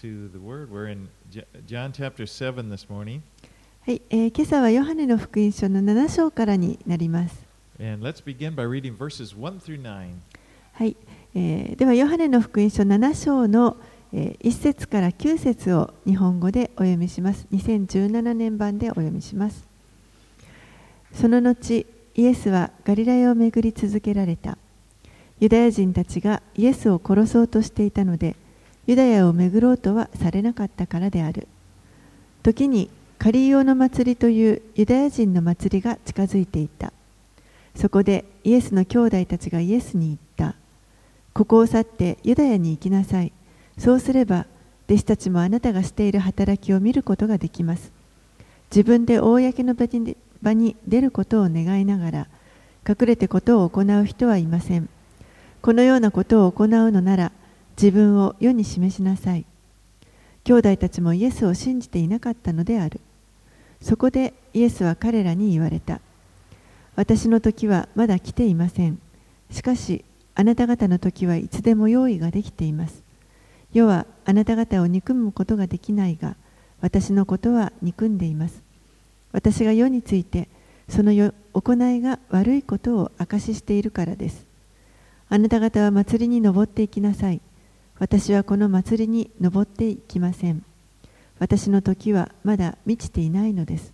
to the Word. We're in J- John chapter 7 this morning. はい、えー今朝はヨハネの福音書の7章からになります。And let's begin by reading verses 1 through 9. はい、えーではヨハネの福音書7章の、えー1節から9節を日本語でお読みします。2017年版でお読みします。その後、イエスはガリラヤを巡り続けられた。ユダヤ人たちがイエスを殺そうとしていたので、ユダヤを巡ろうとはされなかったからである。時にカリオの祭りというユダヤ人の祭りが近づいていた。そこでイエスの兄弟たちがイエスに言った。ここを去ってユダヤに行きなさい。そうすれば、弟子たちもあなたがしている働きを見ることができます。自分で公の場に出ることを願いながら、隠れてことを行う人はいません。このようなことを行うのなら、自分を世に示しなさい。兄弟たちもイエスを信じていなかったのである。そこでイエスは彼らに言われた。私の時はまだ来ていません。しかし、あなた方の時はいつでも用意ができています。世はあなた方を憎むことができないが、私のことは憎んでいます。私が世について、その行いが悪いことを証ししているからです。あなた方は祭りに登っていきなさい。私はこの祭りに登っていきません。私の時はまだ満ちていないのです。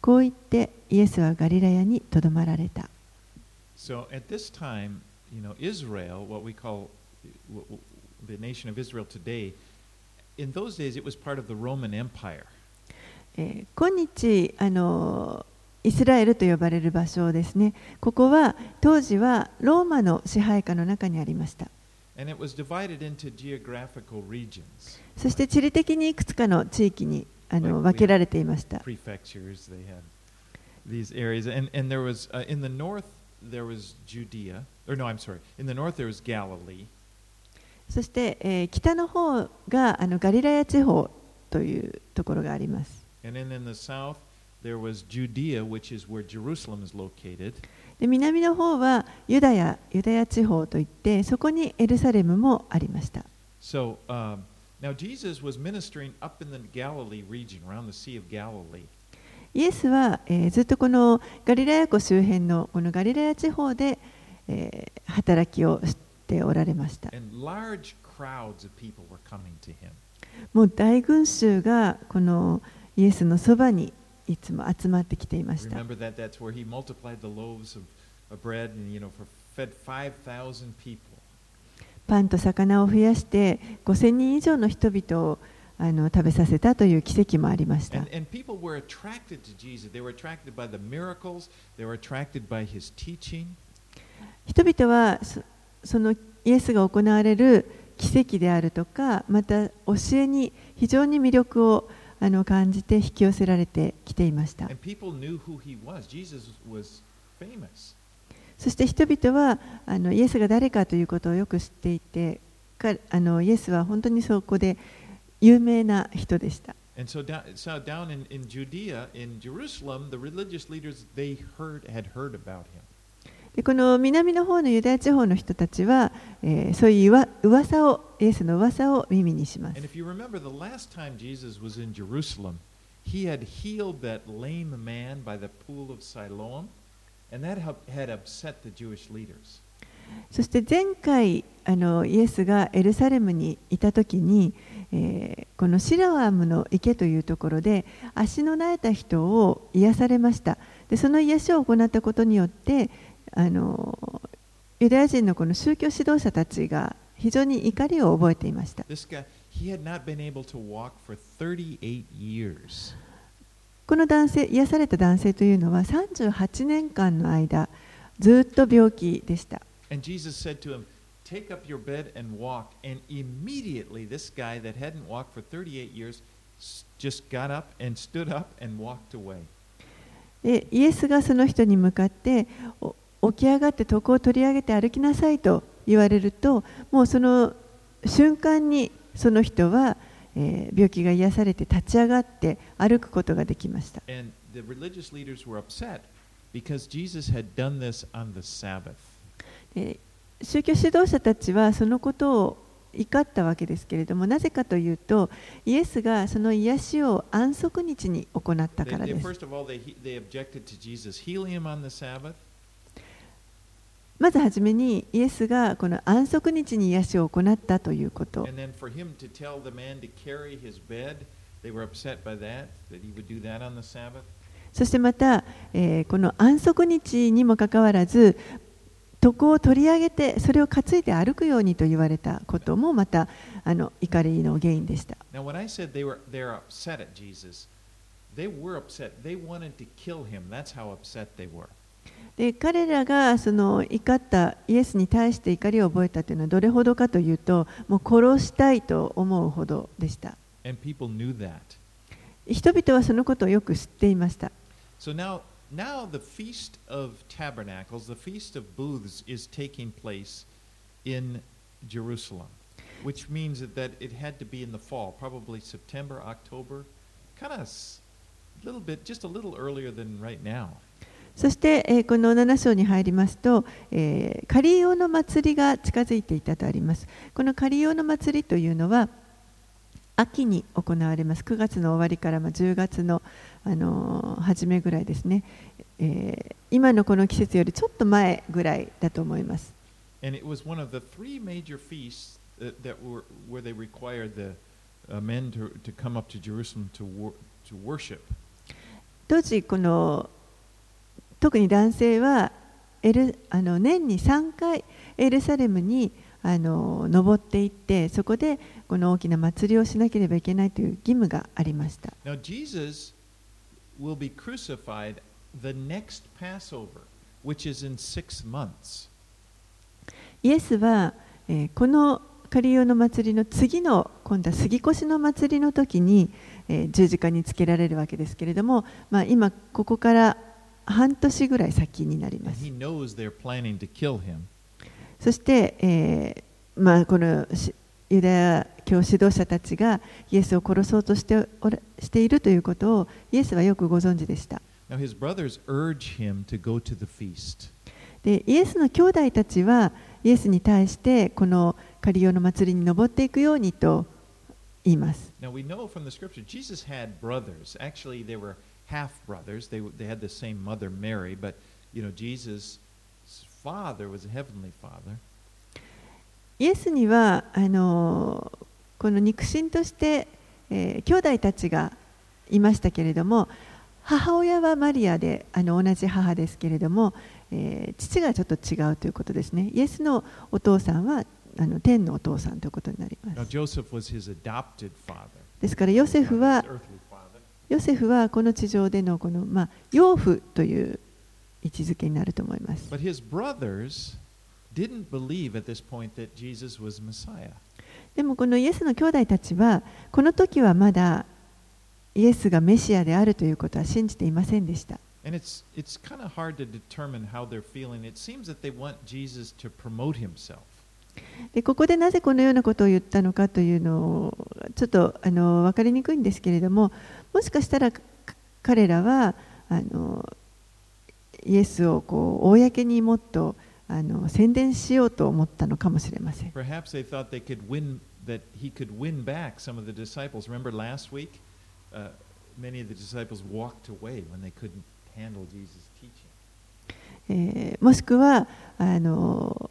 こう言ってイエスはガリラヤにとどまられた。So at this time, you know, Israel, what we call the nation of Israel today, in those days it was part of the Roman Empire. えー今日あのイスラエルと呼ばれる場所ですね。ここは当時はローマの支配下の中にありました。And it was divided into geographical regions, そして地理的にいくつかの地域にあの Like we 分けられていました。 prefectures. They had these areas, and and there was uh, in the north there was Judea, or no, I'm sorry, in the north there was Galilee, そして、えー北の方があのガリラヤ地方というところがあります。 and then in the south there was Judea, which is where Jerusalem is located. で南の方はユダヤ、ユダヤ地方といって、そこにエルサレムもありました。Jesus イエスは、え、ずっとこのガリラヤ湖周辺のこのガリラヤ地方で、え、働きをしておられました。もう大群衆がこのイエスのそばにいつも集まってきていました。パンと魚を増やして5000人以上の人々をあの食べさせたという奇跡もありました。人々はそ,そのイエスが行われる奇跡であるとか、また教えに非常に魅力をあの感じて引き寄せられてきていました。そして人々はあのイエスが誰かということをよく知っていてあのイエスは本当にそこで有名な人でした、でこの南の方のユダヤ地方の人たちは、え、そういう噂を、イエスの噂を耳にします。そして前回あの、イエスがエルサレムにいたときに、え、このシラワームの池というところで、足の苗た人を癒されました。でその癒しを行ったことによって、あのユダヤ人のこの宗教指導者たちが非常に怒りを覚えていました This guy, he had not been able to walk for 38 years. この男性癒された男性というのは38年間の間ずっと病気でした Take up your bed and walk. And immediately, this guy that hadn't walked for 38 years just got up and stood up and walked away. でイエスがその人に向かってお起き上がって床を取り上げて歩きなさいと言われるともうその瞬間にその人は、えー病気が癒されて立ち上がって歩くことができました。宗教指導者たちはそのことを怒ったわけですけれどもなぜかというとイエスがその癒しを安息日に行ったからです。まずはじめに、イエスがこの安息日に癒しを行ったということ。そしてまた、この安息日にもかかわらず、床を取り上げて、それを担いで歩くようにと言われたこともまた、あの怒りの原因でした。で彼らがその怒ったイエスに対して怒りを覚えたというのはどれほどかというと、もう殺したいと思うほどでした。人々はそのことをよく知っていました。So now now the Feast of Tabernacles, the Feast of Booths, is taking place in Jerusalem, which means that it had to be in the fall, probably September, October, kind of a little bit, just a little earlier than right now. そして、この7章に入りますと、えー、カリオの祭りが近づいていたとあります。このカリオの祭りというのは秋に行われます。9月の終わりから、ま、10月の、初めぐらいですね、今のこの季節よりちょっと前ぐらいだと思います。当時、この特に男性はエルあの年に3回エルサレムにあの登っていってそこでこの大きな祭りをしなければいけないという義務がありました。Now, Jesus will be crucified the next Passover, which is in six months. イエスは、えー、このカリオの祭りの次の今度は杉越の祭りの時に、えー、十字架につけられるわけですけれども、まあ、今ここから半年ぐらい先になります。そして、えーまあ、このユダヤ教指導者たちがイエスを殺そうとしてしているということをイエスはよくご存知でした。でイエスの兄弟たちはイエスに対してこのカリオの祭りに登っていくようにと言います。Now we know from the scripture Jesus had brothers. Actually, they were half brothers. They, they had the same mother, Mary, but you know, Jesus' father was a heavenly father. イエスにはあのこの肉親として、えー、兄弟たちがいましたけれども母親はマリアであの同じ母ですけれども、えー、父がちょっと違うということですねイエスのお父さんはあの天のお父さんということになります。ですからヨセフはヨセフはこの地上での、養父という位置づけになると思います。でもこのイエスの兄弟たちはこの時はまだイエスがメシアであるということは信じていませんでした。ここでなぜこのようなことを言ったのかというのをちょっと分かりにくいんですけれども。もしかしたら彼らはあのイエスをこう公にもっとあの宣伝しようと思ったのかもしれません。Perhaps they thought they could win, that he could win back some of the disciples. Remember last week, uh, many of the disciples walked away when they couldn't handle Jesus' teaching. えー、もしくはあの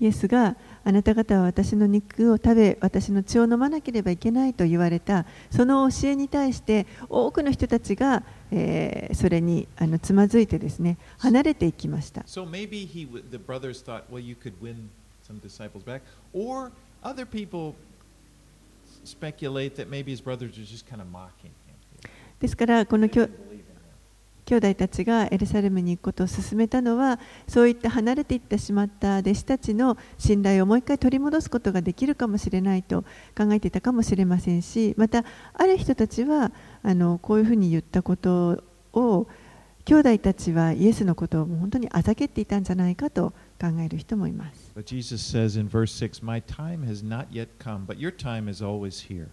イエスがあなた方は私の肉を食べ私の血を飲まなければいけないと言われたその教えに対して多くの人たちが、えー、それにあのつまずいてですね離れていきました。So maybe he, the brothers thought, well, you could win some disciples back, or other people speculate that maybe his brothers are just kind of mocking him. ですからこの兄弟たちがエルサレムに行くことを勧めたのはそういった離れていってしまった弟子たちの信頼をもう一回取り戻すことができるかもしれないと考えていたかもしれませんしまたある人たちはあのこういうふうに言ったことを兄弟たちはイエスのことを本当にあざけっていたんじゃないかと考える人もいます。But Jesus says in verse 6, My time has not yet come, but your time is always here.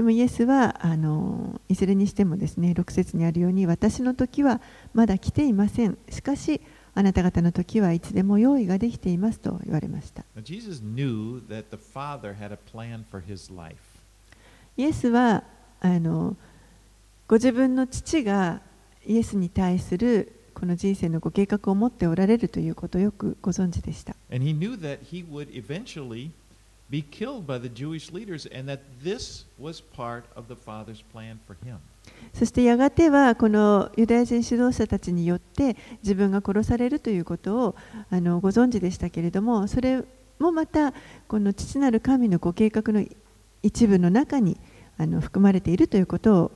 でもイエスはあのいずれにしてもですね6節にあるように私の時はまだ来ていません。しかしあなた方の時はいつでも用意ができていますと言われました.イエスはあのご自分の父がイエスに対するこの人生のご計画を持っておられるということをよくご存知でしたそしてやがてはこのユダヤ人指導者たちによって自分が殺されるということをご存知でしたけれどもそれもまたこの父なる神のご計画の一部の中に含まれているということを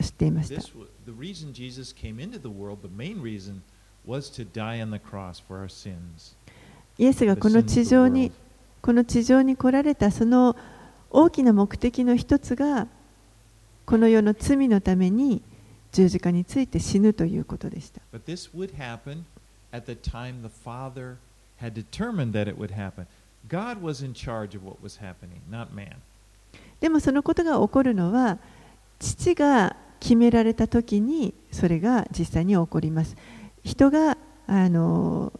知っていました。イエスがこの地上にこの地上に来られたその大きな目的の一つがこの世の罪のために十字架について死ぬということでした。でもそのことが起こるのは父が決められた時にそれが実際に起こります。人があの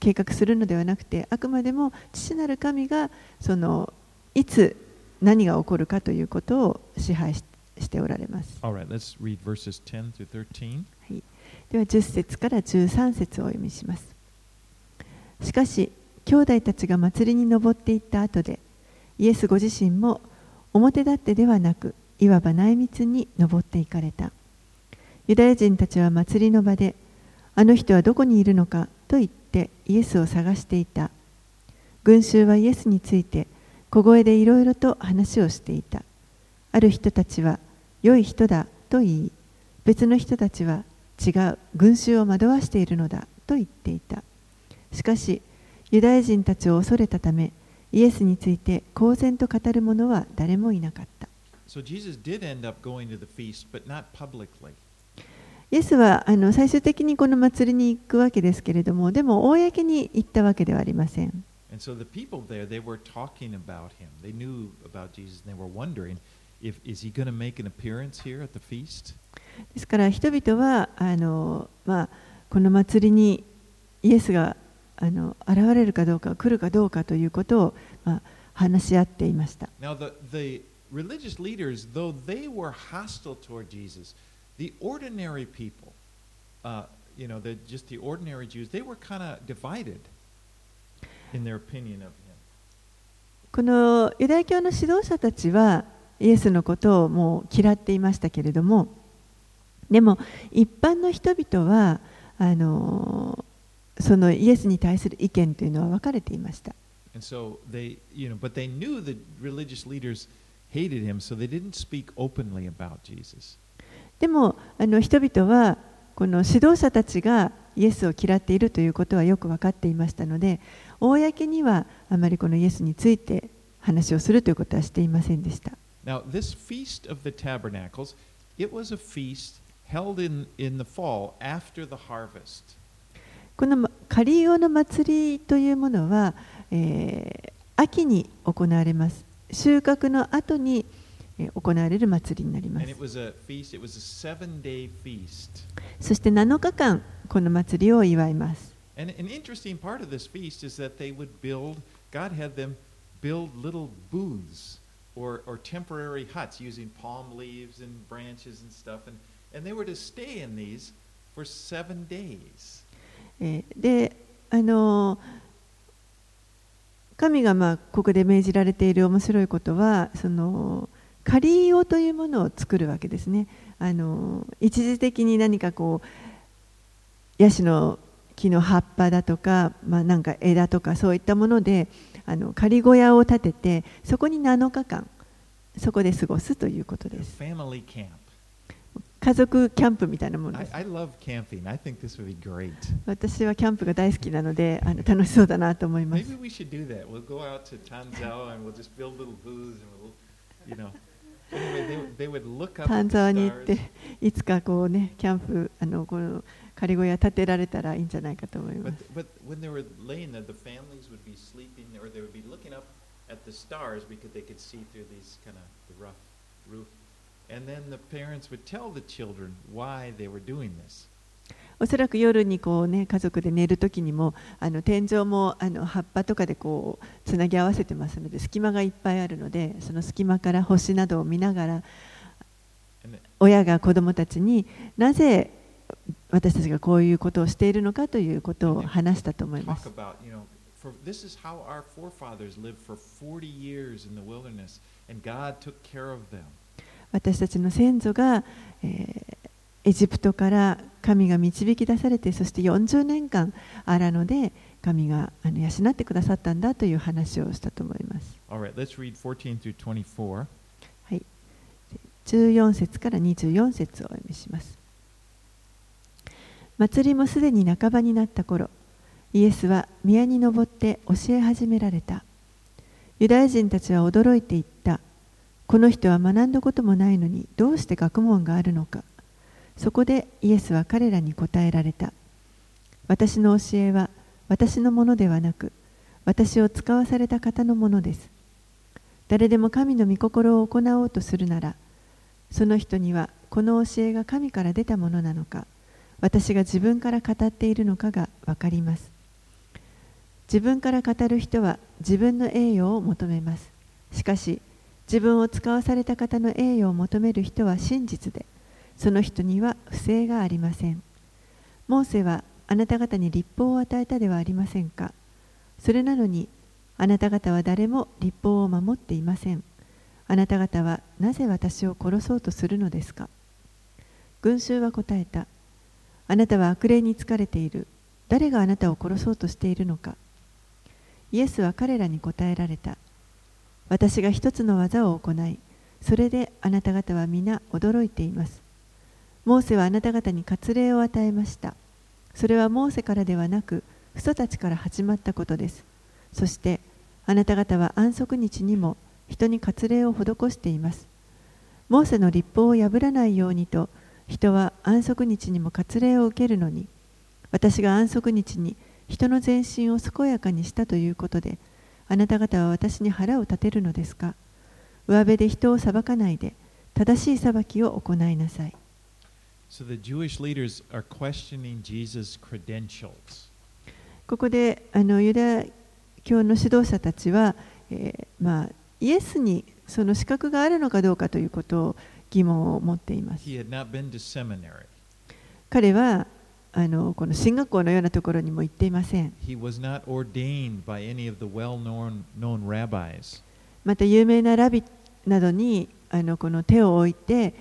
計画するのではなくてあくまでも父なる神がそのいつ何が起こるかということを支配ししておられます。Right, let's read verses 10 through 13. では10節から13節をお読みします。しかし、兄弟たちが祭りに登っていった後で、イエスご自身も表立ってではなく、いわば内密に登っていかれた。ユダヤ人たちは祭りの場で、あの人はどこにいるのかと言ってイエスを探していた。群衆はイエスについて小声でいろいろと話をしていた。ある人たちは、良い人だと言い、別の人たちは、違う群衆を惑わしているのだと言っていたしかしユダヤ人たちを恐れたためイエスについて公然と語る者は誰もいなかった So イエスはあの最終的にこの祭りに行くわけですけれどもでも公に行ったわけではありません And so the people there, they were talking about him. They knew about Jesus and they were wondering if is he going to make an appearance here at the feast? ですから人々はあの、まあ、この祭りにイエスがあの現れるかどうか来るかどうかということを、まあ、話し合っていました Now the, the religious leaders, though they were hostile toward Jesus, the ordinary people, uh, you know, the, just the ordinary Jews, they were kind of divided in their opinion of him. このユダヤ教の指導者たちはイエスのことをもう嫌っていましたけれどもでも一般の人々はあのそのイエスに対する意見というのは分かれていました so they, you know, but they knew the religious leaders hated him, so they didn't speak openly about Jesus. でもあの人々はこの指導者たちがイエスを嫌っているということはよく分かっていましたので公にはあまりこのイエスについて話をするということはしていませんでした Now, this Feast of the Tabernacles, it was a feast held in, in the fall after the harvest. このカリオの祭りというものは、えー秋に行われます収穫の後にえー行われる祭りになります。そして7日間、この祭りを祝います。そ、で、あの、神がまあここで命じられている面白いことは、その、カリオというものを作るわけですね。あのー一時的に何かこうヤシの木の葉っぱだとか、まあ、なんか枝とかそういったものであの仮小屋を建ててそこに7日間そこで過ごすということです.家族キャンプみたいなものです.私はキャンプが大好きなのであの楽しそうだなと思いますパンに行って、いつかこうね、キャンプ、あのこの仮小屋建てられたらいいんじゃないかと思います。おそらく夜にこうね家族で寝る時にもあの天井もあの葉っぱとかでこうつなぎ合わせてますので隙間がいっぱいあるのでその隙間から星などを見ながら親が子どもたちになぜ私たちがこういうことをしているのかということを話したと思います。for this is how our forefathers lived for 40 years in the wilderness, and God took care of them. 私たちの先祖が、えーエジプトから神が導き出されてそして40年間アラノで神があの養ってくださったんだという話をしたと思います。All right, let's read 14 through 24. はい、14節から24節をお読みします。祭りもすでに半ばになった頃、イエスは宮に登って教え始められた。ユダヤ人たちは驚いていった。この人は学んだこともないのにどうして学問があるのか。そこでイエスは彼らに答えられた。私の教えは私のものではなく、私を使わされた方のものです。誰でも神の御心を行おうとするなら、その人にはこの教えが神から出たものなのか、私が自分から語っているのかがわかります。自分から語る人は自分の栄誉を求めます。しかし、自分を使わされた方の栄誉を求める人は真実で、その人には不正がありません。モーセはあなた方に立法を与えたではありませんか？それなのに、あなた方は誰も立法を守っていません。あなた方はなぜ私を殺そうとするのですか？群衆は答えた。あなたは悪霊に疲れている。誰があなたを殺そうとしているのか？イエスは彼らに答えられた。私が一つの技を行い、それであなた方は皆驚いています。モーセはあなた方に割礼を与えました。それはモーセからではなく、父祖たちから始まったことです。そして、あなた方は安息日にも人に割礼を施しています。モーセの立法を破らないようにと、人は安息日にも割礼を受けるのに、私が安息日に人の全身を健やかにしたということで、あなた方は私に腹を立てるのですか？上辺で人を裁かないで、正しい裁きを行いなさい。So the Jewish leaders are questioning Jesus' credentials. ここであのユダヤ教の指導者たちは、えーまあ、イエスにその資格があるのかどうかということを疑問を持っています。He had not been to seminary. 彼はあのこの進学校のようなところにも行っていません。He was not ordained by any of the well-known known rabbis. また有名なラビなどにあのこの手を置いては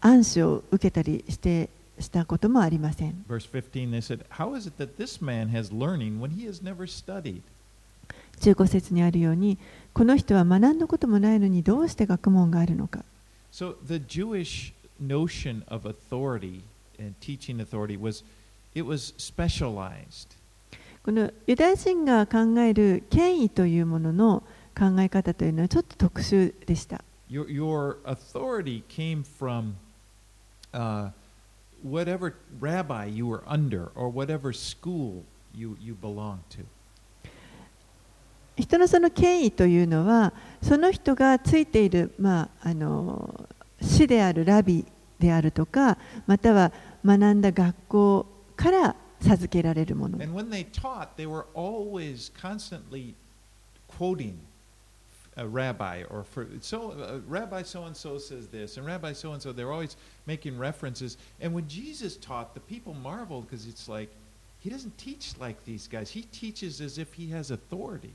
安心を受けたりし,てしたこともありません。Said, 中古説にあるように、この人は学んだこともないのにどうして学問があるのか。このユダヤ人が考える権威というものの考え方というのはちょっと特殊でした。Your, your authority came from uh, whatever rabbi you were under or whatever school you, you belonged to. 人のその権威というのは、その人がついている、まあ、あの師であるラビであるとか、または学んだ学校から授けられるもの。 And when they taught, they were always constantly quoting a rabbi or for so uh, rabbi so and so says this and rabbi so and so they're always making references and when jesus taught the people marveled because it's like he doesn't teach like these guys he teaches as if he has authority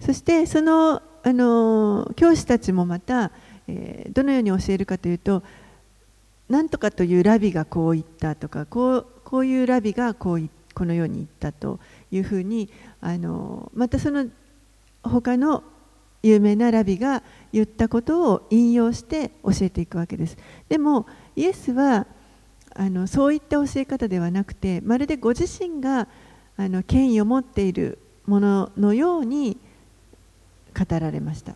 そしてそのあの教師たちもまた、えーどのように教えるかというと、なんとかというラビがこう言ったとか、こうこういうラビがこうこのように言ったというふうに、あのまたその他の有名なラビが言ったことを引用して教えていくわけです。でも、イエスはあのそういった教え方ではなくて、まるでご自身があの権威を持っているもののように語られました。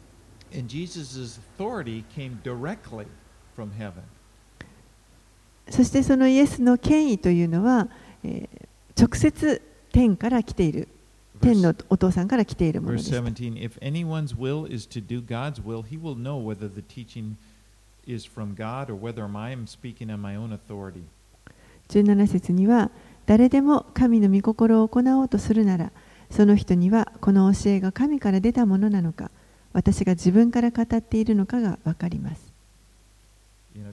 そしてそのイエスの権威というのは、えー直接天から来ている天のお父さんから来ているものです。Will, will God, 17節には、誰でも神の御心を行おうとするなら、その人にはこの教えが神から出たものなのか、私が自分から語っているのかが分かります。You know,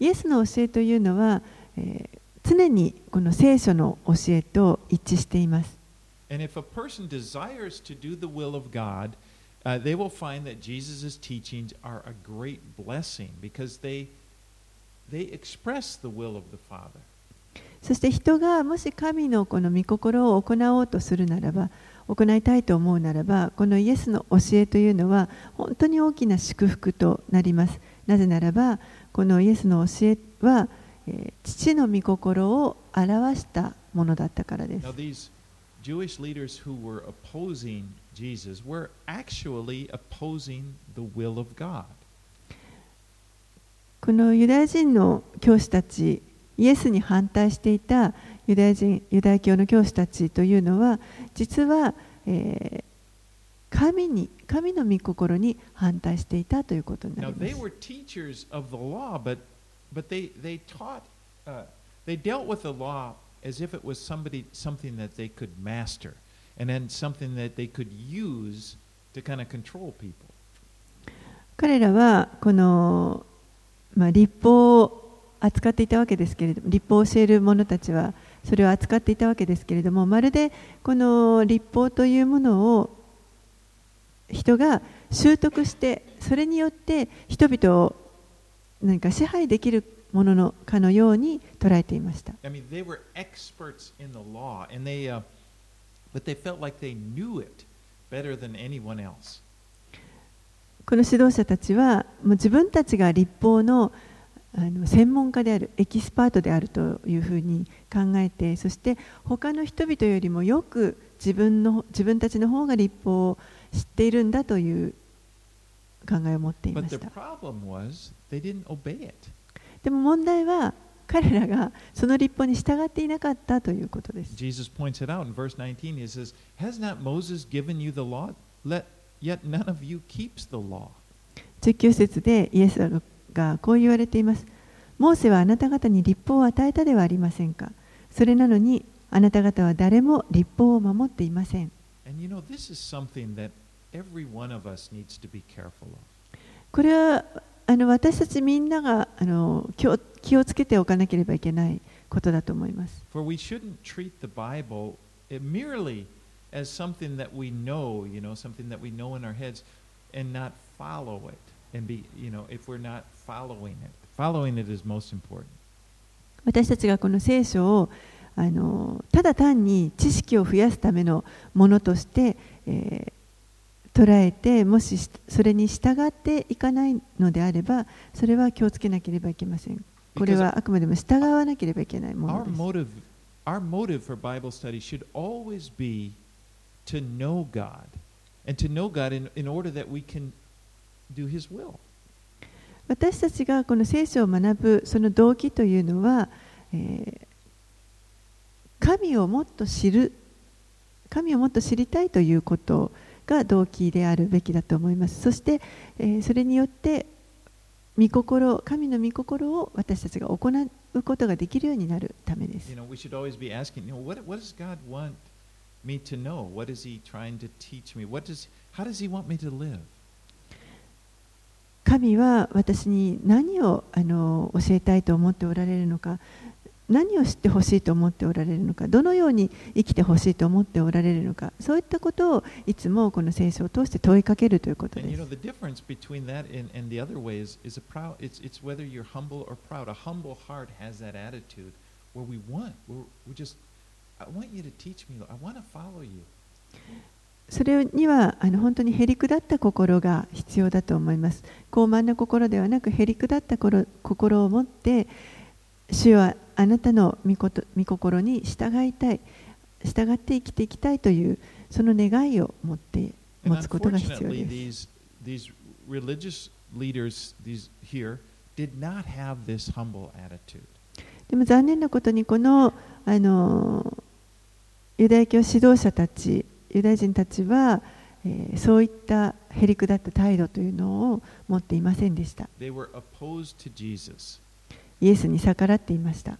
イエスの教えというのは、え、常にこの聖書の教えと一致しています。そして人がもし神のこの御心を行おうとするならば、行いたいと思うならば、このイエスの教えというのは本当に大きな祝福となります。なぜならば、このイエスの教えは、えー父の御心を表したものだったからです Now, Jewish leaders who were opposing Jesus were actually opposing the will of God. このユダヤ人の教師たちイエスに反対していたユダヤ人ユダヤ教の教師たちというのは実は、えー神に神の御心に反対していたということにな Now, りま they す。were teachers of the law, but, but they, they taught, uh, they dealt with the law as if it was somebody, something that they could master, and then something that they could use to kind of control people. 彼らはこの、まあ、立法を扱っていたわけですけれども立法を教える者たちはそれを扱っていたわけですけれどもまるでこの立法というものを人が習得してそれによって人々を何か支配できるもののかのように捉えていました。I mean, この指導者たちはもう自分たちが立法のあの専門家であるエキスパートであるというふうに考えてそして他の人々よりもよく自分の自分たちの方が立法を知っているんだという考えを持っていました.でも問題は彼らがその立法に従っていなかったということです Jesus points it out in verse 19. He says, Has not Moses given you the law? Let, yet none of you keeps the law. 19節でイエスがこう言われています。モーセはあなた方に立法を与えたではありませんか。それなのにあなた方は誰も立法を守っていません。And you know, this is something that これは私たちみんなが気,をつけておかなければいけないことだと思います。私たちがこの聖書をただ単に知識を増やすためのものとして、捉えてもししそれに従っていかないのであればそれは気をつけなければいけません。これはあくまでも従わなければいけないも Our のです。motive, our motive for Bible study should always be to know God, and to know God in, in order that we can do His will. 私たちがこの聖書を学ぶその動機というのは、えー神をもっと知る神をもっと知りたいということが動機であるべきだと思います。そして、え、それによって御心、神の御心を私たちが行うことができるようになるためです。神は私に何をあの教えたいと思っておられるのか。何を知ってほしいと思っておられるのかどのように生きてほしいと思っておられるのかそういったことをいつもこの戦争を通して問いかけるということです。それにはあの本当にへりくだった心が必要だと思います。傲慢な心ではなくへりくだった心を持って主はあなたの御こと御心に従いたい従って生きていきたいというその願いを持って持つことが必要です these, these religious leaders these here did not have this humble attitude. でも残念なことにこのあのユダヤ教指導者たちユダヤ人たちは、えーそういったへりくだった態度というのを持っていませんでした.イエスに逆らっていました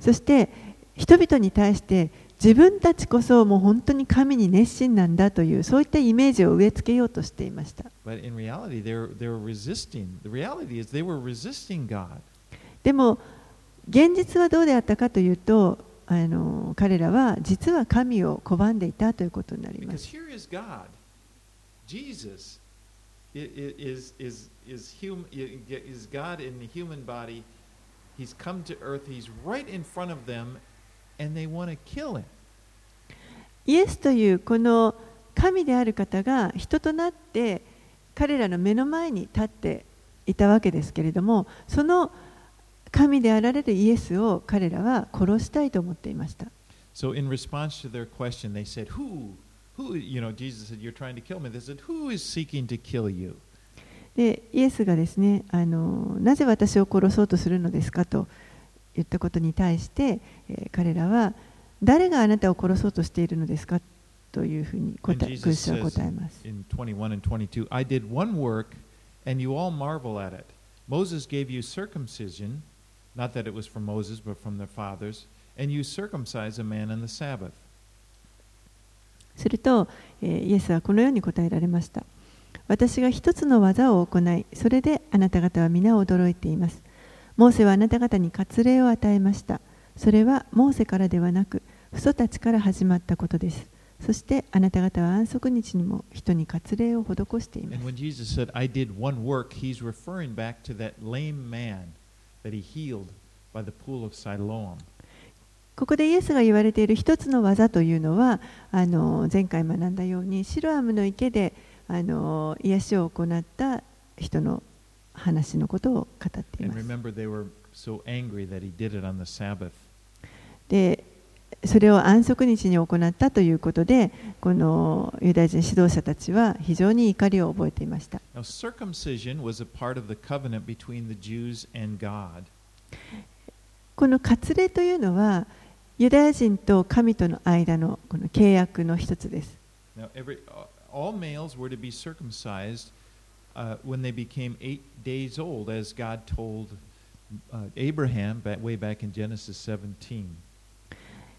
そして人々に対して自分たちこそもう本当に神に熱心なんだというそういったイメージを植え付けようとしていました。でも現実はどうであったかというと彼らは実は神を拒んでいたということになります。Jesus is, is, is, hum, is God in the human body. He's come to earth. He's right in front of them, and they want to kill him. イエスというこの神である方が人となって彼らの目の前に立っていたわけですけれどもその神であられるイエスを彼らは殺したいと思っていました So, in response to their question, they said, Who, who, you know, Jesus said, You're trying to kill me. They said, Who is seeking to kill you? でイエスがですねあのなぜ私を殺そうとするのですかと言ったことに対して、えー彼らは誰があなたを殺そうとしているのですかというふうに答 And え Jesus クリスチャンは says 答えます。 in 21 and 22, I did one work, and you all marvel at it. Moses gave you circumcision, not that it was from Moses, but from their fathers, and you circumcise a man on the Sabbath. すると、えーイエスはこのように答えられました。私が一つの技を行い、それであなた方は皆驚いています。モーセはあなた方に割礼を与えました。それはモーセからではなく、父祖たちから始まったことです。そしてあなた方は安息日にも人に割礼を施しています。Said, work, ここでイエスが言われている一つの技というのは、あの前回学んだように、シロアムの池であの癒しを行った人の話のことを語っています。remember, they were so angry that he did it on the Sabbath. でそれを安息日に行ったということでこのユダヤ人指導者たちは非常に怒りを覚えていました.この割礼というのはユダヤ人と神との間のこの契約の一つです Now, every, all males were to be circumcised uh, when they became eight days old, as God told uh, Abraham back, way back in Genesis 17.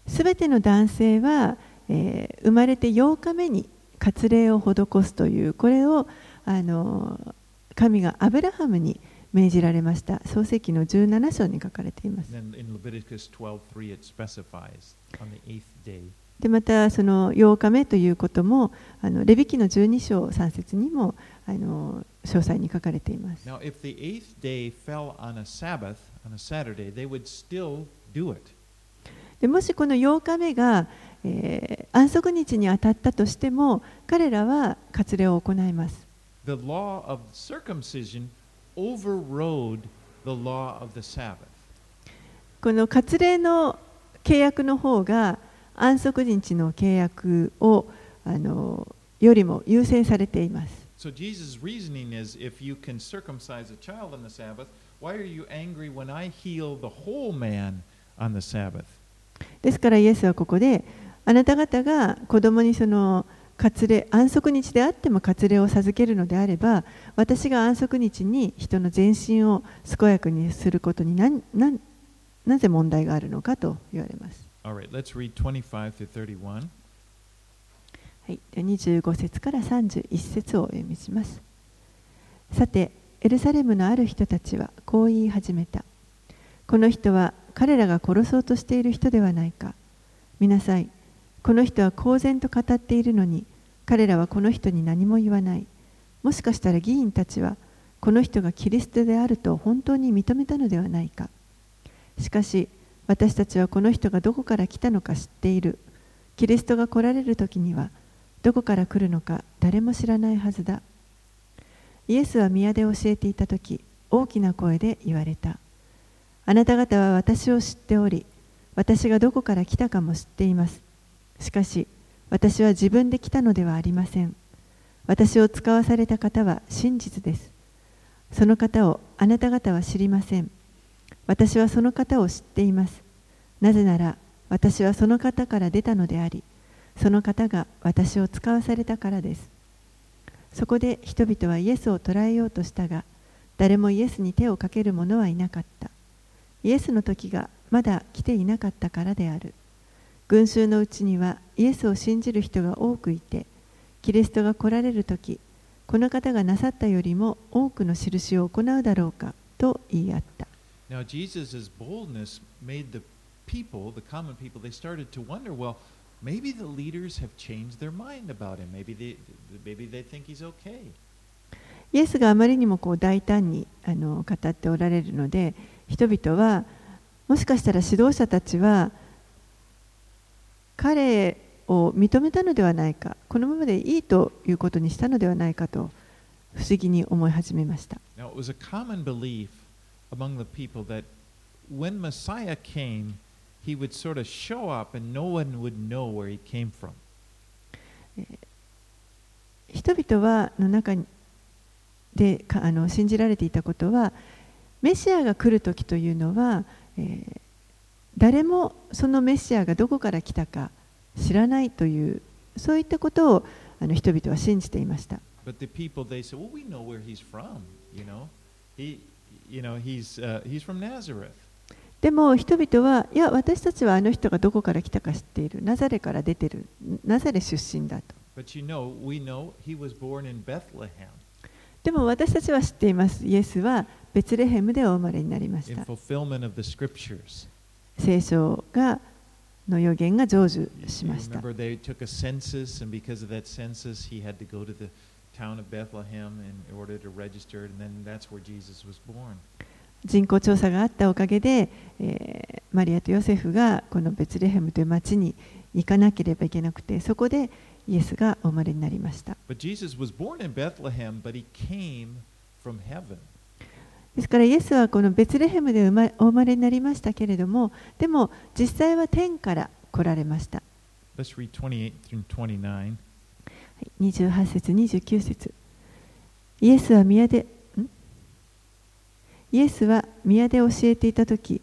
すべての男性は、えー生まれて8日目に割礼を施すというこれをあの神がアブラハムに命じられました。創世記の17章に書かれています。で、またその8日目ということも、レビ記の12章3節にもあの詳細に書かれています。でもしこの8日目が、えー、安息日に当たったとしても彼らは割礼を行います。Overrode the law of the Sabbath. この割礼の契約の方が安息日の契約をあのよりも優先されています So Jesus' reasoning is if you can circumcise a child on the Sabbath, why are you angry when I heal the whole man on the Sabbath? ですからイエスはここであなた方が子供にその割礼安息日であっても割礼を授けるのであれば私が安息日に人の全身を健やかにすることになぜ問題があるのかと言われます。Right, let's read 25 through 31. はい、では25節から31節をお読みします。さて、エルサレムのある人たちはこう言い始めた。この人は彼らが殺そうとしている人ではないか。見なさい。この人は公然と語っているのに、彼らはこの人に何も言わない。もしかしたら議員たちは、この人がキリストであると本当に認めたのではないか。しかし、私たちはこの人がどこから来たのか知っている。キリストが来られる時には、どこから来るのか誰も知らないはずだ。イエスは宮で教えていた時大きな声で言われたあなた方は私を知っており私がどこから来たかも知っていますしかし私は自分で来たのではありません。私を使わされた方は真実です。その方をあなた方は知りません。私はその方を知っています。なぜなら私はその方から出たのでありその方が私を使わされたからです。そこで人々はイエスを捕らえようとしたが誰もイエスに手をかける者はいなかった。イエスの時がまだ来ていなかったからである。群衆のうちにはイエスを信じる人が多くいてキリストが来られる時この方がなさったよりも多くの印を行うだろうかと言い合った Now, Jesus' boldness made the people, the common people, they started to wonder, well, maybe the leaders have changed their mind about him. Maybe they, maybe they think he's okay. イエスがあまりにもこう大胆にあの語っておられるので人々はもしかしたら指導者たちは彼を認めたのではないか、このままでいいということにしたのではないかと不思議に思い始めました。人々はの中にであの信じられていたことは、メシアが来るときというのは、え誰もそのメシアがどこから来たか知らないというそういったことをあの人々は信じていました。でも人々は、いや、私たちはあの人がどこから来たか知っている、ナザレから出ている、ナザレ出身だと。でも私たちは知っています、イエスはベツレヘムでお生まれになりました。聖書がの予言が成就しました。人口調査があったおかげで、マリアとヨセフがこのベツレヘムという町に行かなければいけなくてそこでイエスがお生まれになりました。ですからイエスはこのベツレヘムで生まお生まれになりましたけれどもでも実際は天から来られました。Let's read 28 through 29. はい28節29節。イエスは宮でん？イエスは宮で教えていた時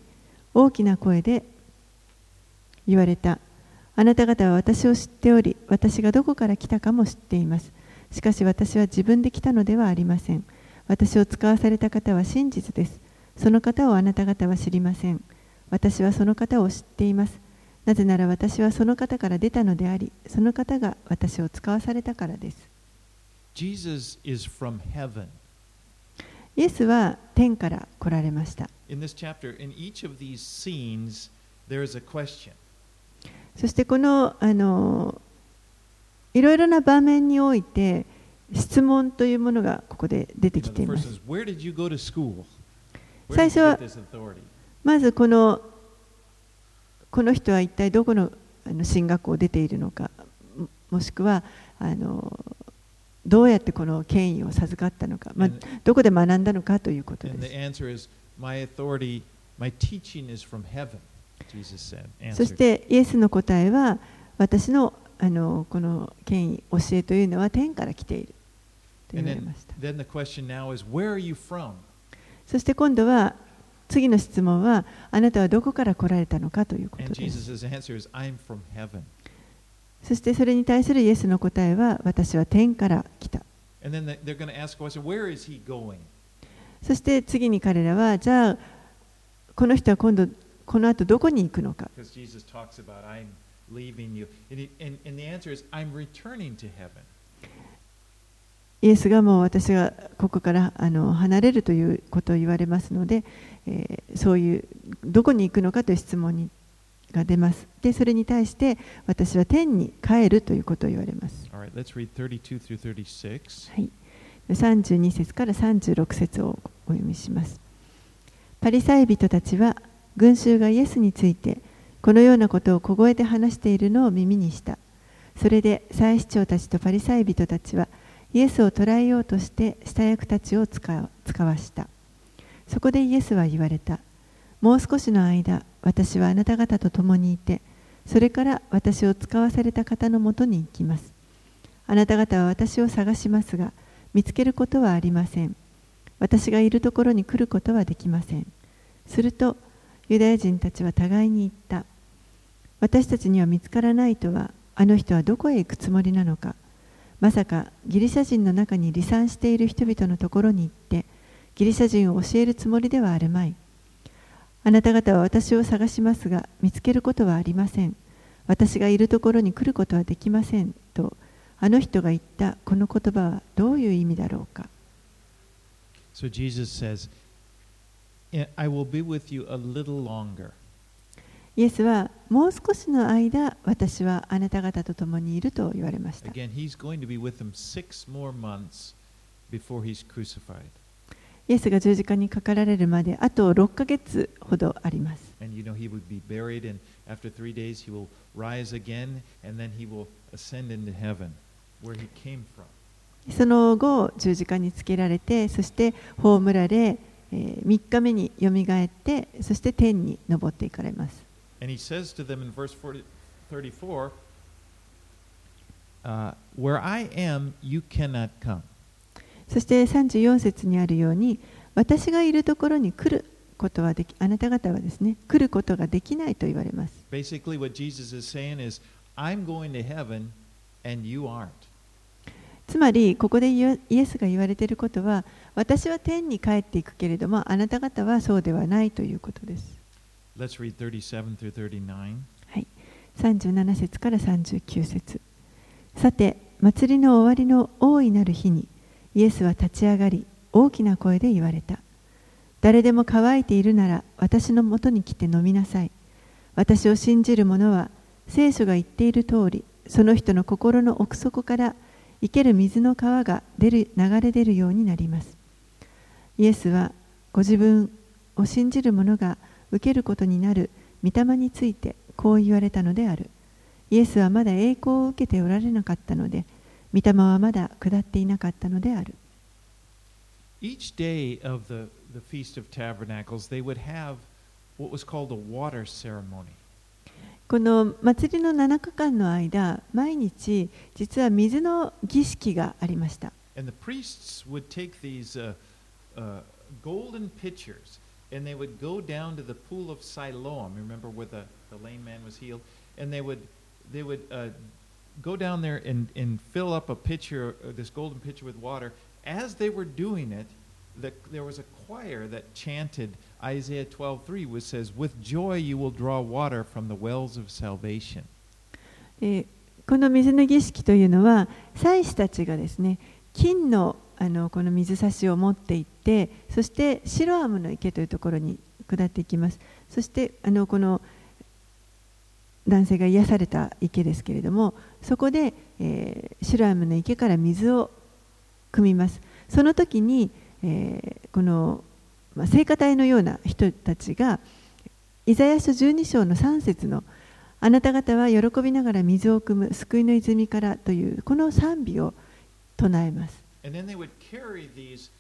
大きな声で言われた。あなた方は私を知っており私がどこから来たかも知っています。しかし私は自分で来たのではありません私を使わされた方は真実ですその方をあなた方は知りません私はその方を知っていますなぜなら私はその方から出たのであり、その方が私を使わされたからです。Jesus is from heaven. イエスは天から来られました。In this chapter, in each of these scenes, there is a question. そしてこのあのいろいろな場面において質問というものがここで出てきています。最初は、まずこの,この人は一体どこの進学校を出ているのか、もしくはあのどうやってこの権威を授かったのか、ま、どこで学んだのかということです。そして、イエスの答えは、私の,あのこの権威、教えというのは天から来ている。と言わました。そして今度は次の質問はあなたはどこから来られたのかということです。そしてそれに対するイエスの答えは私は天から来た。そして次に彼らはじゃあこの人は今度この後どこに行くのか。イエスがもう私がここからあの離れるということを言われますので、えーそういうどこに行くのかという質問にが出ます。で、それに対して私は天に帰るということを言われます。All right, let's read 32 through 36. はい、32節から36節をお読みします。パリサイ人たちは群衆がイエスについてこのようなことを小声で話しているのを耳にした。それで祭司長たちとパリサイ人たちはイエスを捕らえようとして下役たちを使わ使わした。そこでイエスは言われた。もう少しの間私はあなた方と共にいてそれから私を使わされた方のもとに行きます。あなた方は私を探しますが見つけることはありません。私がいるところに来ることはできません。するとユダヤ人たちは互いに言った。私たちには見つからないとはあの人はどこへ行くつもりなのか。まさかギリシャ人の中に離散している人々のところに行ってギリシャ人を教えるつもりではあるまい。あなた方は私を探しますが見つけることはありません。私がいるところに来ることはできませんとあの人が言った。この言葉はどういう意味だろうか。So Jesus says, I will be with you a little longer. イエスはもう少しの間私はあなた方と共にいると言われました Again, he's going to be with them six more months before he's crucified. イエスが十字架にかかられるまであと6ヶ月ほどあります And you know, he would be buried, and after three days, he will rise again, and then he will ascend into heaven, where he came from. その後十字架につけられてそして葬られ、えー、3日目によみがえってそして天に昇っていかれます And he says to them in verse 40, 34, uh, Where I am, you cannot come. そして34節にあるように私がいるところに来ることはできあなた方はですね来ることができないと言われます Basically, what Jesus is saying is, I'm going to heaven, and you aren't. つまりここでイエイエスが言われていることは私は天に帰っていくけれどもあなた方はそうではないということです37 through 39. はい、37節から39節。さて祭りの終わりの大いなる日にイエスは立ち上がり大きな声で言われた。誰でも乾いているなら私のもとに来て飲みなさい。私を信じる者は聖書が言っている通りその人の心の奥底から生ける水の川が出る流れ出るようになります。イエスはご自分を信じる者が受けることになる御霊についてこう言われたのであるイエスはまだ栄光を受けておられなかったので御霊はまだ下っていなかったのである Each day of the, the Feast of Tabernacles, they would have what was called a water ceremony. この祭りの7日間の間毎日実は水の儀式がありました And the priests would take these uh, uh, golden pitchers and they would go down to the pool of Siloam. Remember where the, the lame man was healed? And they would, they would uh, go down there and, and fill up a pitcher, uh, this golden pitcher with water. As they were doing it, the, there was a choir that chanted Isaiah 12:3, which says, "With joy you will draw water from the wells of salvation." えーこの水の儀式というのは祭司たちがですね金の あのこの水差しを持って行ってそしてシロアムの池というところに下っていきますそしてあのこの男性が癒された池ですけれどもそこで、えーシロアムの池から水を汲みますその時に、えーこの、まあ、聖歌隊のような人たちがイザヤ書12章の3節のあなた方は喜びながら水を汲む救いの泉からというこの賛美を唱えます。And then they would carry these,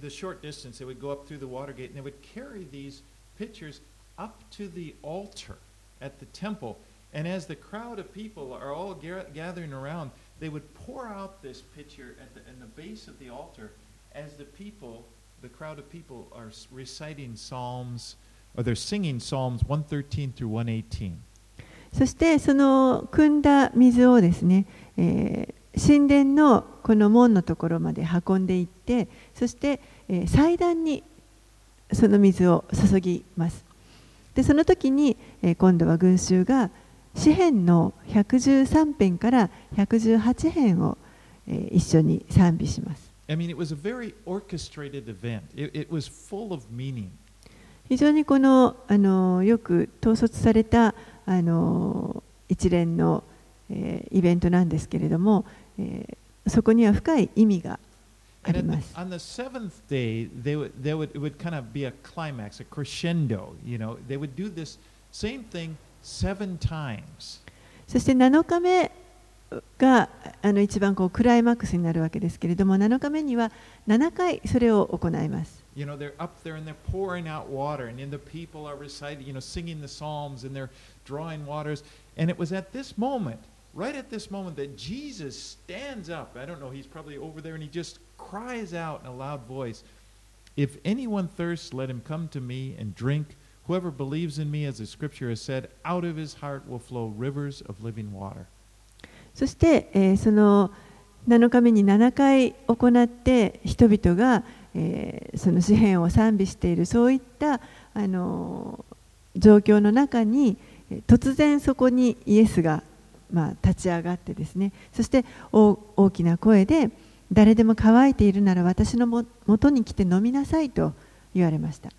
the short distance, they would go up through the water gate and they would carry these pitchers up to the altar at the temple. And as the crowd of people are all ga- gathering around, they would pour out this pitcher at the, in the base of the altar as the people, the crowd of people, are s- reciting Psalms, or they're singing Psalms 113 through 118. そしてその汲んだ水をですね、えー 神殿のこの門のところまで運んでいってそして、えー祭壇にその水を注ぎます。でその時に、えー今度は群衆が詩編の113編から118編を、えー一緒に賛美します。I mean, it was a very orchestrated event, it, it was full of meaning. 非常にこのあのよく統率されたあの一連の、えーイベントなんですけれども、えーそこには深い意味があります。on the seventh day, they would, they would, it would kind of be a climax, a crescendo. You know, they would do this same thing seven times. そして7日目があの一番こうクライマックスになるわけですけれども7日目には7回それを行います。You know, they're up there and they're pouring out water, and then the people are reciting, you know, singing the Psalms, and they're drawing waters. And it was at this moment, right at this moment, that Jesus stands up. I don't know, he's probably over there, and he just cries out in a loud voice If anyone thirsts, let him come to me and drink. Whoever believes in me, as the scripture has said, out of his heart will flow rivers of living water. そして、えーその7日目に7回行って人々が、えーその詩篇を賛美しているそういった、あのー状況の中に突然そこにイエスが、まあ、立ち上がってですねそして大大きな声で誰でも乾いているなら私のももとに来て飲みなさいと言われました?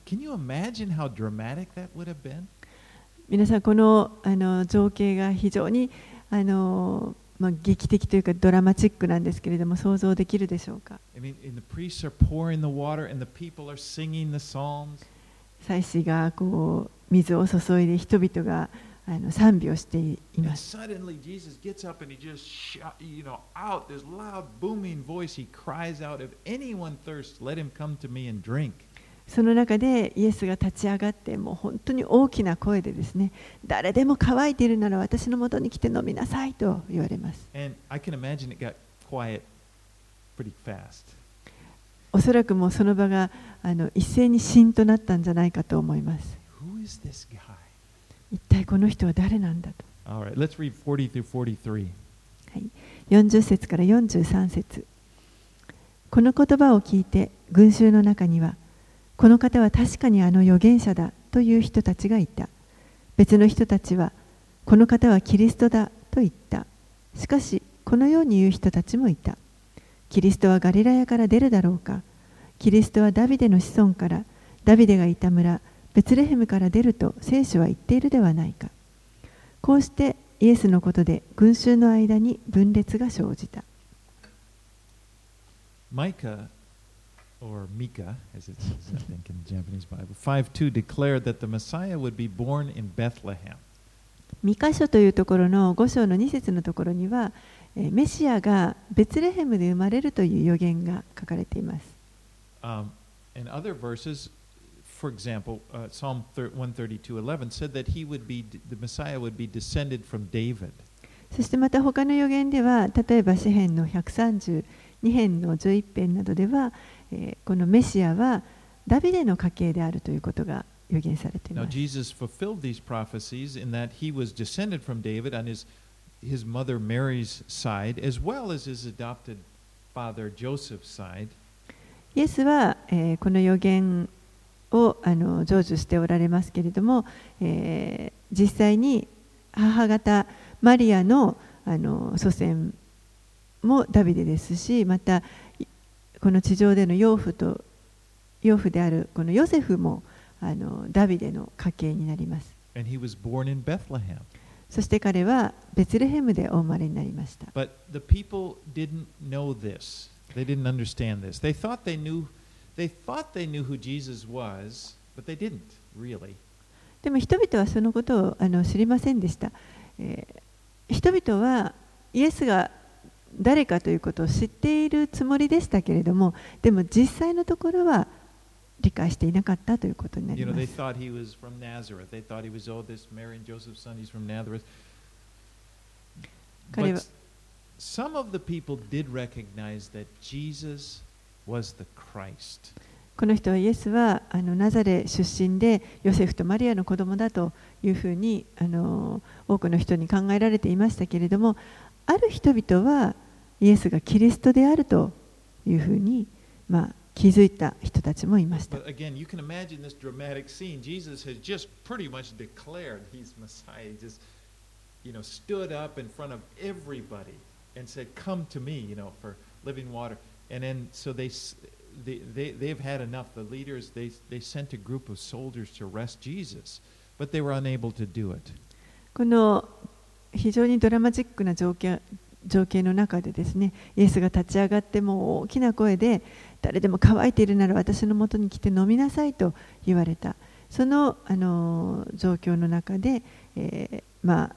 皆さんこのあの情景が非常にあの、まあ、劇的というかドラマチックなんですけれども想像できるでしょうか？祭司がこう水を注いで人々があの賛美をしています。その中でイエスが立ち上がって、もう本当に大きな声でですね、誰でも乾いているなら私のもとに来て飲みなさいと言われます。おそらくもうその場があの一斉に神となったんじゃないかと思います。一体この人は誰なんだと。All right, let's read 40 through 43. はい、40節から43節。この言葉を聞いて群衆の中にはこの方は確かにあの預言者だという人たちがいた。別の人たちはこの方はキリストだと言った。しかしこのように言う人たちもいた。キリストはガリラヤから出るだろうか。キリストはダビデの子孫からダビデがいた村ベツレヘムから出ると聖書は言っているではないかこうしてイエスのことで群衆の間に分裂が生じた。Micah, or Micah, as it says, I think, in the Japanese Bible, 5 2 declared that the Messiah would be born in Bethlehem. 2箇所というところの5章の2節のところには、えーメシアがベツレヘムで生まれるという予言が書かれています。Um, and other verses, for example, uh, Psalm 132:11 said that he would be the Messiah would be descended from David. そしてまた他の予言では、例えば詩編の132編の11編などでは、えーこのメシアはダビデの家系であるということが予言されてい Now ます。Jesus fulfilled these prophecies in that he was descended from David on his his mother Mary's side as well as his adopted father Joseph's side. イエスは、えーこの予言をあの成就しておられますけれども、えー実際に母方マリアのあの祖先もダビデですしまたいこの地上での養父と養父であるこのヨセフもあのダビデの家系になります.そして彼はベツレヘムでお生まれになりました But the people didn't know this. They didn't understand this. They thought they knew でも人々はそのことをあの知りませんでした、え。人々はイエスが誰かということを知っているつもりでしたけれども、でも実際のところは理解していなかったということになります。彼はこの人はイエスはナザレ出身でヨセフとマリアの子供だというふうに多くの人に考えられていましたけれどもある人々はイエスがキリストであるというふうに、気づいた人たちもいました。And then, so they, they, they they've had enough. The leaders they they sent a group of soldiers to arrest Jesus, but they were unable to do it. この非常にドラマチックな情景情景の中でですねイエスが立ち上がっても大きな声で誰でも乾いているなら私のもとに来て飲みなさいと言われたそのあの状況の中で、えーまあ、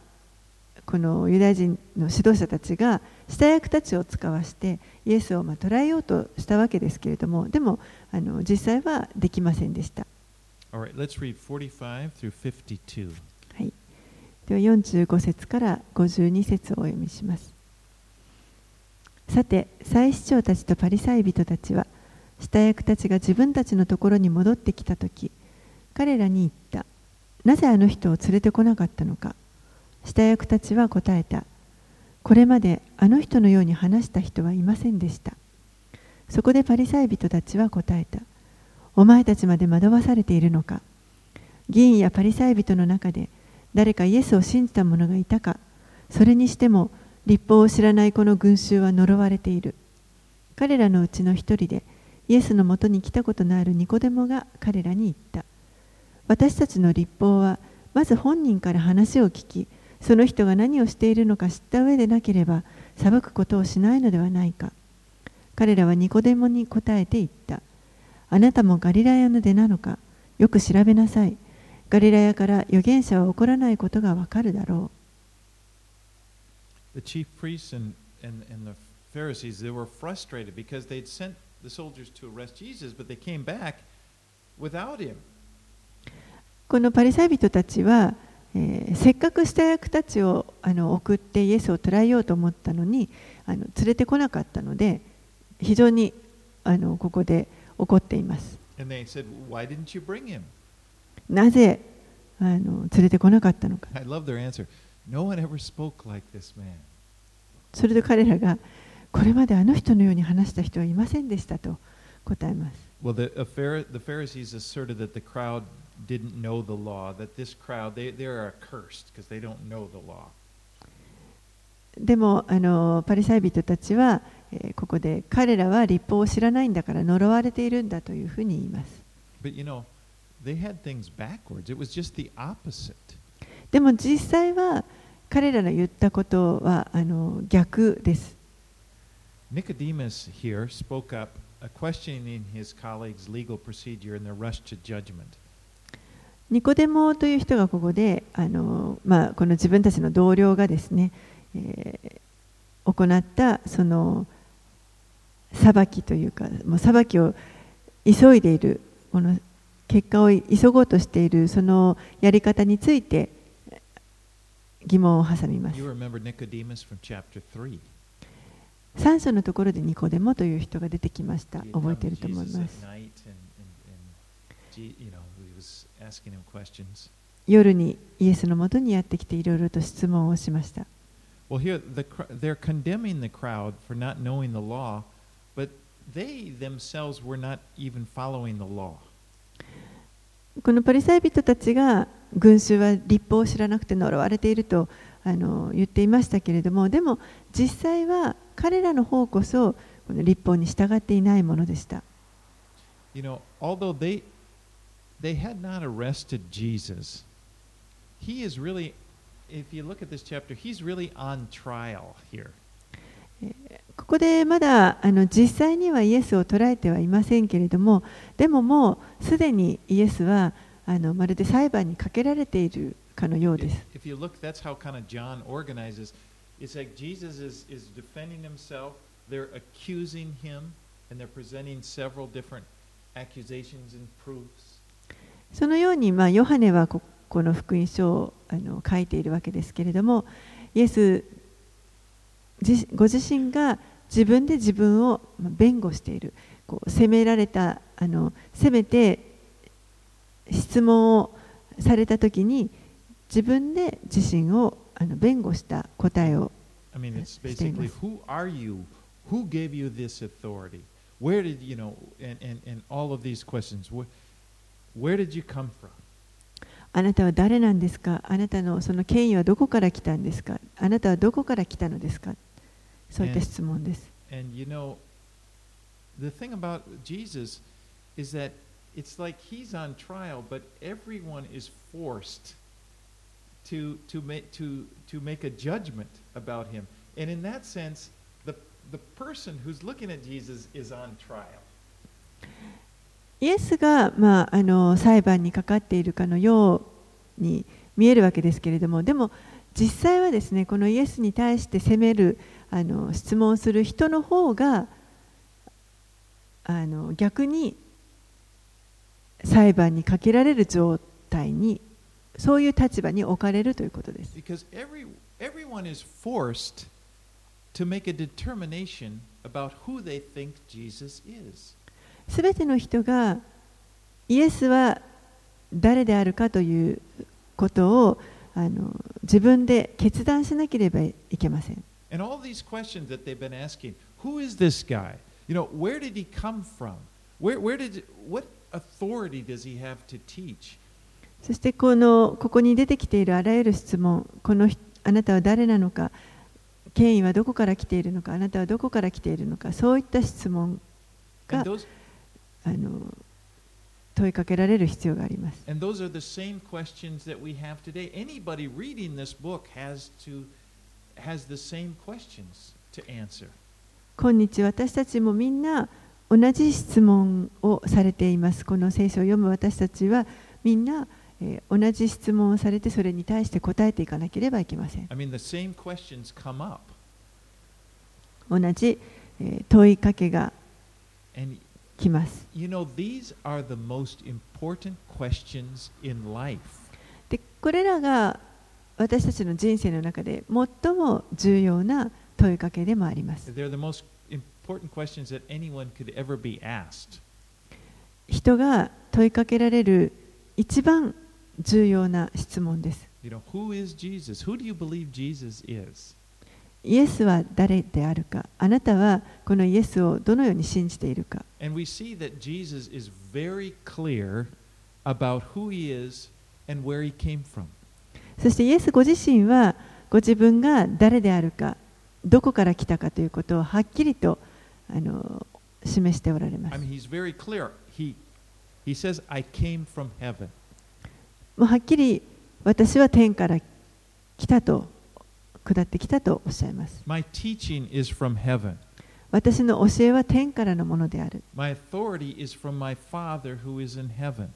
このユダヤ人の指導者たちが下役たちを使わしてイエスをまあ捕らえようとしたわけですけれどもでもあの実際はできませんでした。Right, let's read 45 through 52. はい、では45節から52節をお読みします。さて、祭司長たちとパリサイ人たちは、下役たちが自分たちのところに戻ってきたとき、彼らに言った。なぜあの人を連れてこなかったのか。下役たちは答えた。これまであの人のように話した人はいませんでした。そこでパリサイ人たちは答えた。お前たちまで惑わされているのか。議員やパリサイ人の中で誰かイエスを信じた者がいたかそれにしても立法を知らないこの群衆は呪われている彼らのうちの一人でイエスのもとに来たことのあるニコデモが彼らに言った私たちの立法はまず本人から話を聞きその人が何をしているのか知った上でなければ裁くことをしないのではないか彼らはニコデモに答えて言ったあなたもガリラヤの出なのかよく調べなさいガリラヤから預言者は起こらないことがわかるだろ The chief priests and, and, and the Pharisees, they were frustrated because they'd sent the soldiers to arrest Jesus, but they came back without him. う。このパリサイ人たちは、え、せっかくした役たちをあの送ってイエスを捕らえようと思ったのにあの連れてこなかったので非常にあのここで怒っています。なぜあの連れてこなかったのか。それで彼らがこれまであの人のように話した人はいませんでしたと答えます。Didn't know the law, that this crowd, they, they are accursed because they don't know the law. でもあのパリサイ人たちは、えーここで彼らは立法を知らないんだから呪われているんだというふうに言います。But you know, they had things backwards. It was just the opposite. でも実際は彼らの言ったことはあの逆です。Nicodemus here spoke up, uh, questioning his colleagues' legal procedure in the rush to judgment. ニコデモという人がここであの、まあ、この自分たちの同僚がですね、えー行ったその裁きというかもう裁きを急いでいるこの結果を急ごうとしているそのやり方について疑問を挟みます You。remember Nicodemus from chapter 3. 3章のところでニコデモという人が出てきました。覚えていると思います。night and, and, and G- you know, he was asking him questions. 夜にイエスのもとにやってきていろいろと質問をしました。このパリサイ人たちが群衆は立法を知らなくて呪われていると言っていましたけれどもでも実際は彼らの方こそ立法に従っていないものでした。they had not arrested Jesus, he is really, if you look at this chapter, he's really on trial here. ここでまだあの実際にはイエスを捉えてはいませんけれどもでももうすでにイエスはあのまるで裁判にかけられているかのようです。 If, if you look, that's how kind of John organizes. It's like Jesus is, is defending himself, they're accusing him, and they're presenting several different accusations and proofs. そのように、まあ、ヨハネはこ,この福音書をあの書いているわけですけれども、イエスご自身が自分で自分を弁護している、こう責められた、あの責めて質問をされたときに、自分で自身をあの弁護した答えをしていま。where did you come from? あなたは誰なんですかあなたのその権威はどこから来たんですかあなたはどこから来たのですかそういった質問です。 And you know, the thing about Jesus is that it's like he's on trial, but everyone is forced to to make to to make a judgment about him. And in that sense, the the person who's looking at Jesus is on trial. イエスが、まあ、あの裁判にかかっているかのように見えるわけですけれどもでも実際はですねこのイエスに対して責めるあの質問する人の方があの逆に裁判にかけられる状態にそういう立場に置かれるということです。To make a determination about who they think Jesus is. すての人がイエスは誰であるかということをあの自分で決断しなければいけません。そしてこの、ここに出てきているあらゆる質問、このあなたは誰なのか、権威はどこから来ているのか、あなたはどこから来ているのか、そういった質問が。あの問いかけられる必要があります。今日私たちもみんな同じ質問をされています。この聖書を読む私たちはみんな、えー、同じ質問をされてそれに対して答えていかなければいけません。同じ、えー、問いかけが。来ます。you know, these are the most important questions in life. でこれらが私たちの人生の中で最も重要な問いかけでもあります。They're the most important questions that anyone could ever be asked. 人が問いかけられる一番重要な質問です。You know, who is Jesus? Who do you believe Jesus is? イエスは誰であるか、あなたはこのイエスをどのように信じているか。そしてイエスご自身は、ご自分が誰であるか、どこから来たかということをはっきりとあの示しておられます。もうはっきり私は天から来たと。下ってきたとおっしゃいます。My teaching is from heaven. 私の教えは天からのものである。My authority is from my Father who is in heaven.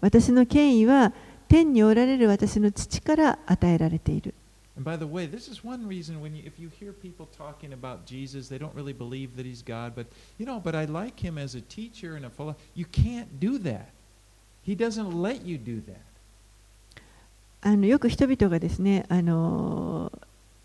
私の権威は天におられる私の父から与えられている。And by the way, this is one reason when you, if you hear people talking about Jesus, they don't really believe that he's God, but you know, but I like him as a teacher and a philosopher. You can't do that. He doesn't let you do that. あのよく人々がですね、あの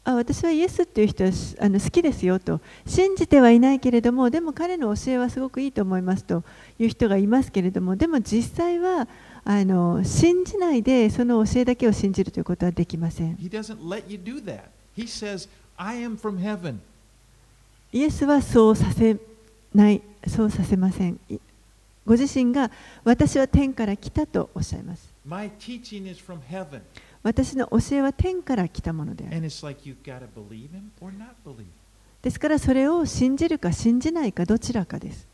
あ私はイエスっていう人はあの好きですよと信じてはいないけれどもでも彼の教えはすごくいいと思いますと。いう人がいますけれどもでも実際はあの信じないでその教えだけを信じるということはできません。Says. イエスはそうさせないそうさせません。いご自身が私は天から来たとおっしゃいます私の教えは天から来たものである。ですからそれを信じるか信じないかどちらかです。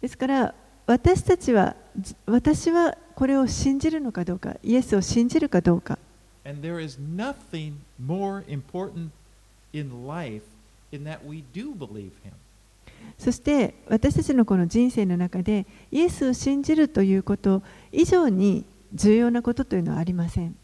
ですから私たちは私はこれを信じるのかどうか、イエスを信じるかどうか。そして私たちのこの人生の中でイエスを信じるということ以上に重要なことというのはありません。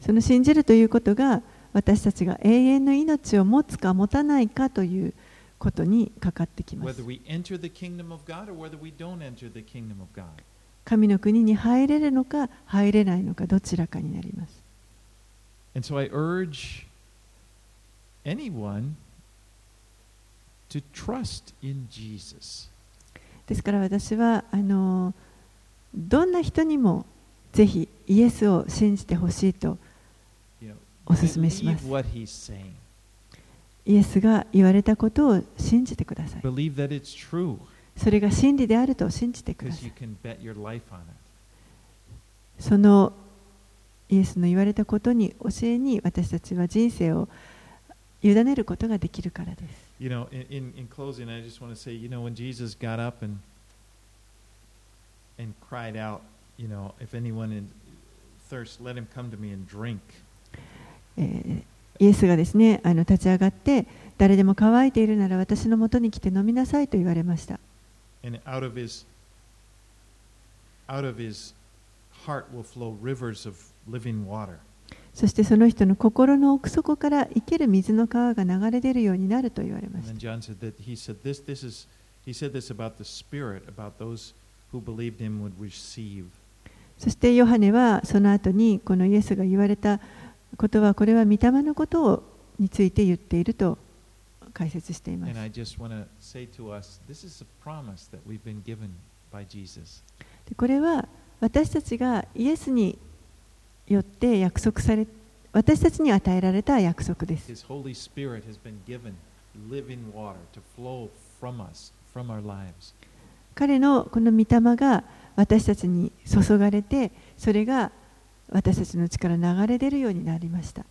その信じるということが私たちが永遠の命を持つか持たないかということにかかってきます。神の国に入れるのか入れないのかどちらかになります。anyone to trust in Jesus. ですから私はあのどんな人にもぜひイエスを信じてほしいとおすすめします。イエスが言われたことを信じてください。それが真理であると信じてください。そのイエスの言われたことに教えに私たちは人生を委ねることができるからです。イエスがですねあの立ち上がって誰でも乾いているなら私のもとに来て飲みなさいと言われました。そしてその人の心の奥底から生ける水の川が流れ出るようになると言われました。そしてヨハネはその後にこのイエスが言われたことはこれは御霊のことをについて言っていると解説しています。でこれは私たちがイエスによって約束され私たちに与えられた約束です。彼のこの御霊が私たちに注がれて、それが私たちの力流れ出るようになりました。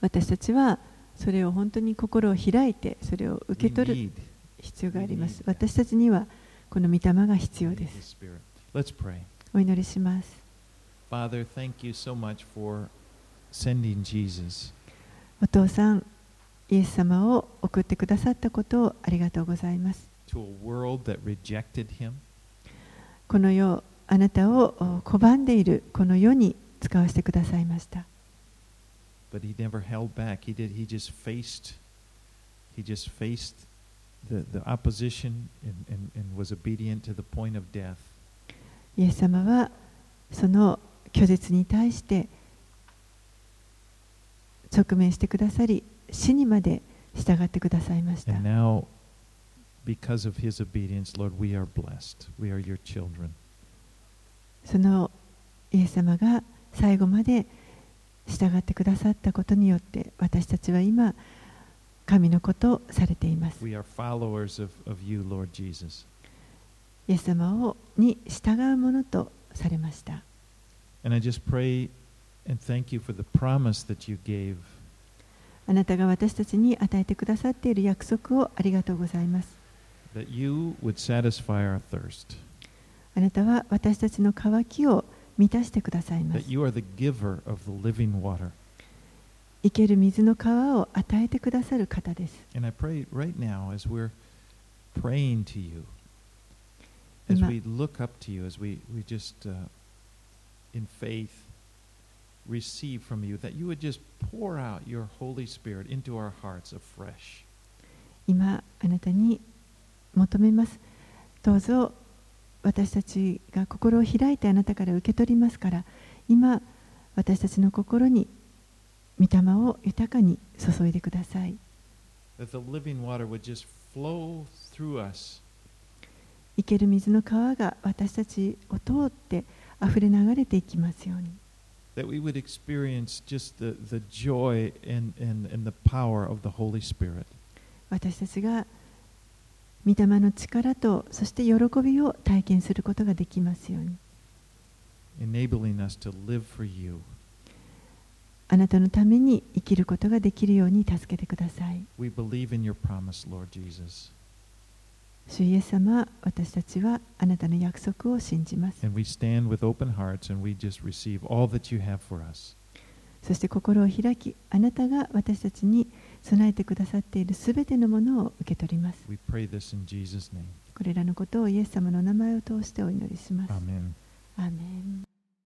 私たちはそれを本当に心を開いて、それを受け取る必要があります。私たちにはこの御霊が必要です。Let's pray. お祈りします。Father, thank you so much for sending Jesus. お父さん、イエス様を送ってくださったことをありがとうございます。to a world that rejected him. この世、あなたをお拒んでいるこの世に使わせてくださいました。but he never held back. He did. He just faced. He just faced the, the opposition and, and, and was obedient to the point of death. イエス様はその拒絶に対して直面してくださり、死にまで従ってくださいました。Now, because of his obedience, Lord, we are blessed. We are your children. そのイエス様が最後まで従ってくださったことによって私たちは今神のことされています。We are followers of, of you, Lord Jesus. イエス様をに従うもとされました。あなたが私たちに与えてくださっている約束をありがとうございます。あなたは私たちの渇きを満たしてくださいます。生ける水の川を与えてくださる方です。as Ima- we look up to you, as we, we just, uh, in faith, receive from you, that you would just pour out your Holy Spirit into our hearts afresh. 今あなたに求めますどうぞ私たちが心を開いてあなたから受け取りますから今私たちの心に御霊を豊かに注いでください That the living water would just flow through us 生ける水の川が私たちを通って溢れ流れていきますように。私たちが御霊の力とそして喜びを体験することができますように。Enabling us to live for you. あなたのために生きることができるように助けてください。We believe in your promise, Lord Jesus. 主イエス様、私たちはあなたの約束を信じます。そして心を開き、あなたが私たちに備えてくださっているすべてのものを受け取ります。これらのことをイエス様の名前を通してお祈りします。アーメン